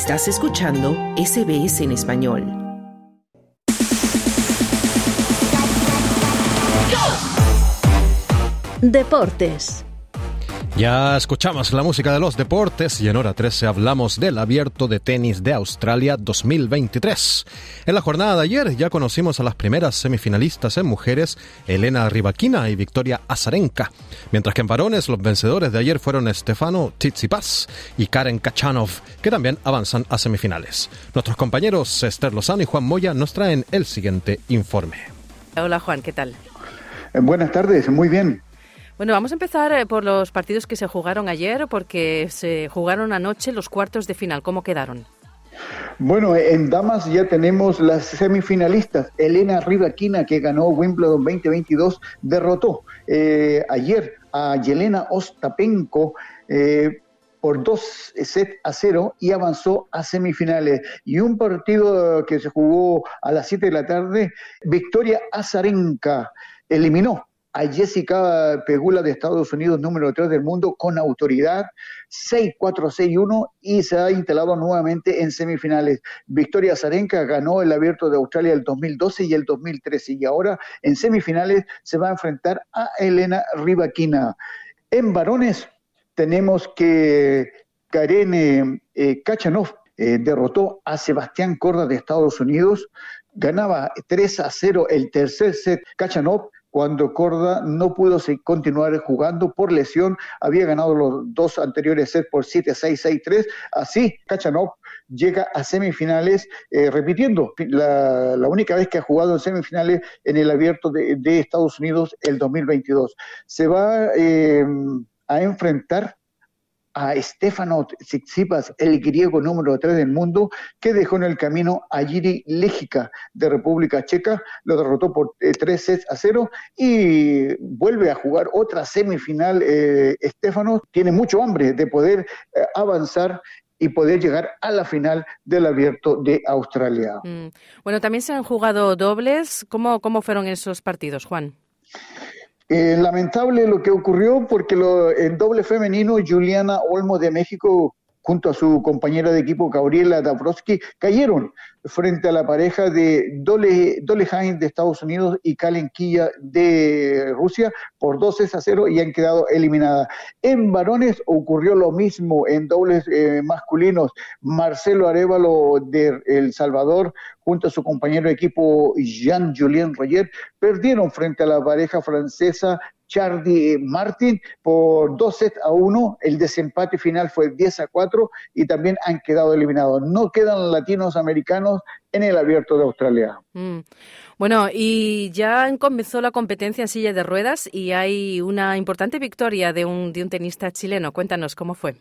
Estás escuchando SBS en español. Deportes. Ya escuchamos la música de los deportes y en hora 13 hablamos del abierto de tenis de Australia 2023. En la jornada de ayer ya conocimos a las primeras semifinalistas en mujeres, Elena Rivaquina y Victoria Azarenka, mientras que en varones los vencedores de ayer fueron Stefano Tsitsipas y Karen Kachanov, que también avanzan a semifinales. Nuestros compañeros Esther Lozano y Juan Moya nos traen el siguiente informe. Hola Juan, ¿qué tal? Buenas tardes, muy bien. Bueno, vamos a empezar eh, por los partidos que se jugaron ayer, porque se jugaron anoche los cuartos de final. ¿Cómo quedaron? Bueno, en damas ya tenemos las semifinalistas. Elena Rivaquina, que ganó Wimbledon 2022, derrotó eh, ayer a Yelena Ostapenko eh, por dos sets a cero y avanzó a semifinales. Y un partido que se jugó a las 7 de la tarde, Victoria Azarenka eliminó a Jessica Pegula de Estados Unidos, número 3 del mundo, con autoridad, 6-4-6-1 y se ha instalado nuevamente en semifinales. Victoria Zarenka ganó el Abierto de Australia el 2012 y el 2013 y ahora en semifinales se va a enfrentar a Elena Rivaquina. En varones tenemos que Karen eh, Kachanov eh, derrotó a Sebastián Corda de Estados Unidos, ganaba 3 a 0 el tercer set Kachanov cuando Corda no pudo continuar jugando por lesión, había ganado los dos anteriores sets por 7-6, 6-3, así Kachanov llega a semifinales, eh, repitiendo la, única vez que ha jugado en semifinales en el abierto de, Estados Unidos el 2022. Se va eh, a enfrentar a Stefano Tsitsipas, el griego número 3 del mundo, que dejó en el camino a Yiri Légica de República Checa, lo derrotó por 3 eh, sets a 0 y vuelve a jugar otra semifinal. Eh, tiene mucho hambre de poder eh, avanzar y poder llegar a la final del abierto de Australia. Mm. Bueno, también se han jugado dobles. ¿Cómo, cómo fueron esos partidos, Juan? Eh, lamentable lo que ocurrió porque lo, en doble femenino Juliana Olmo de México junto a su compañera de equipo Gabriela Dabrowski cayeron frente a la pareja de Dole, Dole de Estados Unidos y Kalen Quilla de Rusia por 12 a 0 y han quedado eliminadas. En varones ocurrió lo mismo en dobles eh, masculinos. Marcelo Arevalo de El Salvador junto a su compañero de equipo Jean-Julien Roger perdieron frente a la pareja francesa Chardy Martin por dos sets a uno. El desempate final fue 10 a 4 y también han quedado eliminados. No quedan latinos americanos en el abierto de Australia. Mm. Bueno, y ya comenzó la competencia en silla de ruedas y hay una importante victoria de un, de un tenista chileno. Cuéntanos cómo fue.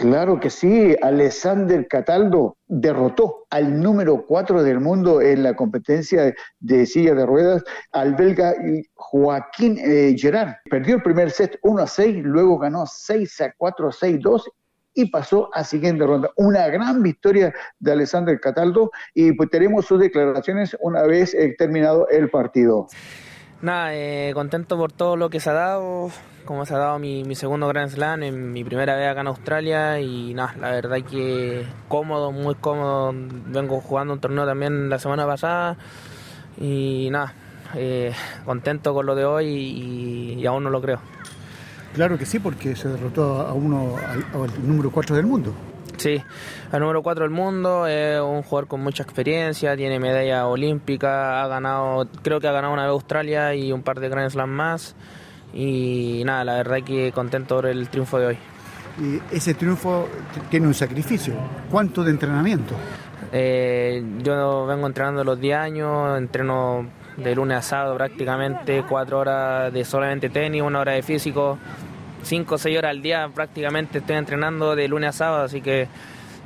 Claro que sí, Alexander Cataldo derrotó al número 4 del mundo en la competencia de silla de ruedas, al belga Joaquín eh, Gerard. Perdió el primer set 1 a 6, luego ganó 6 a 4, 6 2 y pasó a siguiente ronda. Una gran victoria de Alexander Cataldo y pues tenemos sus declaraciones una vez eh, terminado el partido. Nada, eh, contento por todo lo que se ha dado, como se ha dado mi, mi, segundo Grand Slam en mi primera vez acá en Australia y nada, la verdad que cómodo, muy cómodo. Vengo jugando un torneo también la semana pasada y nada, eh, contento con lo de hoy y, aún no lo creo. Claro que sí, porque se derrotó a uno, al número 4 del mundo. Sí, el número 4 del mundo, es un jugador con mucha experiencia, tiene medalla olímpica, ha ganado, creo que ha ganado una vez Australia y un par de Grand Slam más. Y nada, la verdad que contento por el triunfo de hoy. Y ese triunfo tiene un sacrificio. ¿Cuánto de entrenamiento? Eh, yo vengo entrenando los 10 años, entreno de lunes a sábado prácticamente, 4 horas de solamente tenis, una hora de físico 5 o 6 horas al día prácticamente estoy entrenando de lunes a sábado, así que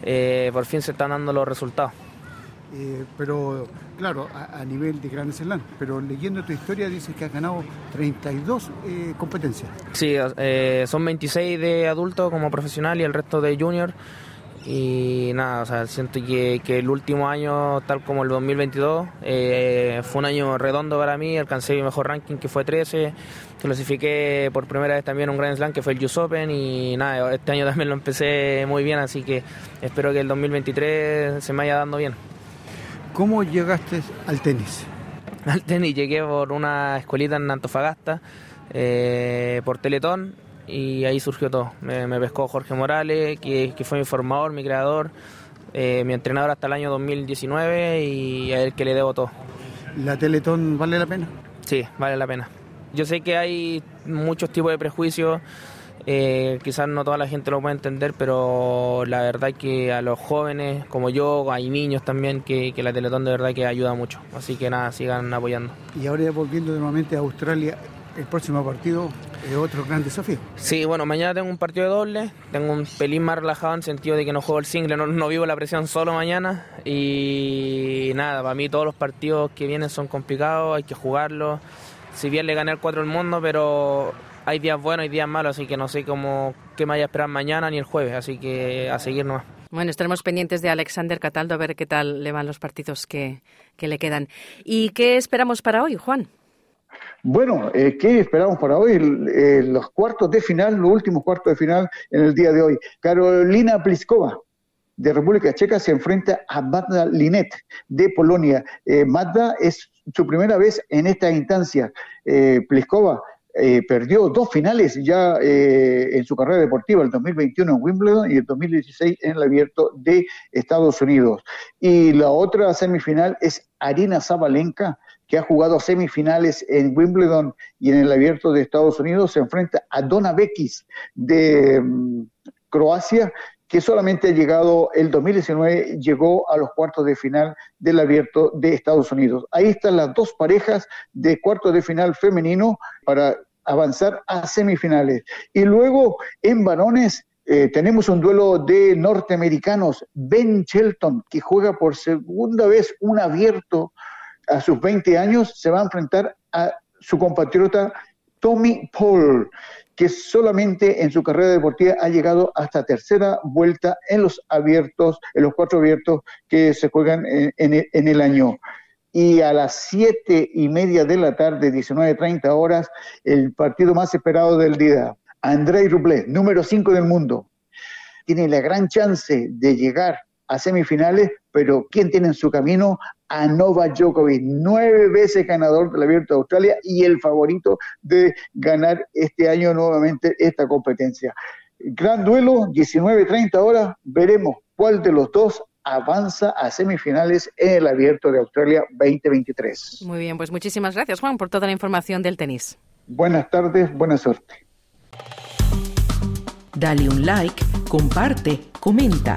eh, por fin se están dando los resultados. Eh, pero claro, a, nivel de Grandes Slam, pero leyendo tu historia dices que has ganado 32 eh, competencias. Sí, son 26 de adulto como profesional y el resto de junior. Y nada, o sea, siento que, que el último año, tal como el 2022, eh, fue un año redondo para mí. Alcancé mi mejor ranking, que fue 13. Clasifiqué por primera vez también un Grand Slam, que fue el US Open. Y nada, este año también lo empecé muy bien, así que espero que el 2023 se me vaya dando bien. ¿Cómo llegaste al tenis? Al tenis llegué por una escuelita en Antofagasta, eh, por Teletón y ahí surgió todo. Me, pescó Jorge Morales, que, fue mi formador, mi creador, eh, mi entrenador hasta el año 2019 y a él que le debo todo. ¿La Teletón vale la pena? Sí, vale la pena. Yo sé que hay muchos tipos de prejuicios, eh, quizás no toda la gente lo puede entender, pero la verdad es que a los jóvenes como yo, hay niños también, que, que la Teletón de verdad que ayuda mucho. Así que nada, sigan apoyando. Y ahora volviendo nuevamente a Australia, el próximo partido es otro gran desafío. Sí, bueno, mañana tengo un partido de doble, tengo un pelín más relajado en sentido de que no juego el single, no, vivo la presión solo mañana y nada, para mí todos los partidos que vienen son complicados, hay que jugarlos. Si bien le gané el 4 al mundo, pero hay días buenos y días malos, así que no sé cómo qué me vaya a esperar mañana ni el jueves, así que a seguir nomás. Bueno, estaremos pendientes de Alexander Cataldo a ver qué tal le van los partidos que, que le quedan. ¿Y qué esperamos para hoy, Juan? Bueno, eh, ¿qué esperamos para hoy? Eh, los cuartos de final, los últimos cuartos de final en el día de hoy. Carolina Pliskova de República Checa se enfrenta a Magda Linet de Polonia. Eh, Magda es su primera vez en esta instancia. Eh, Pliskova perdió dos finales ya en su carrera deportiva, el 2021 en Wimbledon y el 2016 en el Abierto de Estados Unidos. Y la otra semifinal es Arina Zabalenka que ha jugado semifinales en Wimbledon y en el Abierto de Estados Unidos, se enfrenta a Dona Bekis de mm, Croacia, que solamente ha llegado el 2019, llegó a los cuartos de final del Abierto de Estados Unidos. Ahí están las dos parejas de cuartos de final femenino para avanzar a semifinales. Y luego en varones eh, tenemos un duelo de norteamericanos, Ben Shelton, que juega por segunda vez un abierto a sus 20 años se va a enfrentar a su compatriota Tommy Paul, que solamente en su carrera deportiva ha llegado hasta tercera vuelta en los abiertos, en los cuatro abiertos que se juegan en, el año. Y a las siete y media de la tarde, 19.30 horas, el partido más esperado del día, Andrei Rublev, número 5 del mundo, tiene la gran chance de llegar a semifinales, pero ¿quién tiene en su camino a Novak Djokovic, nueve veces ganador del Abierto de Australia y el favorito de ganar este año nuevamente esta competencia. Gran duelo, 19-30 horas, veremos cuál de los dos avanza a semifinales en el Abierto de Australia 2023. Muy bien, pues muchísimas gracias Juan por toda la información del tenis. Buenas tardes, buena suerte. Dale un like, comparte, comenta.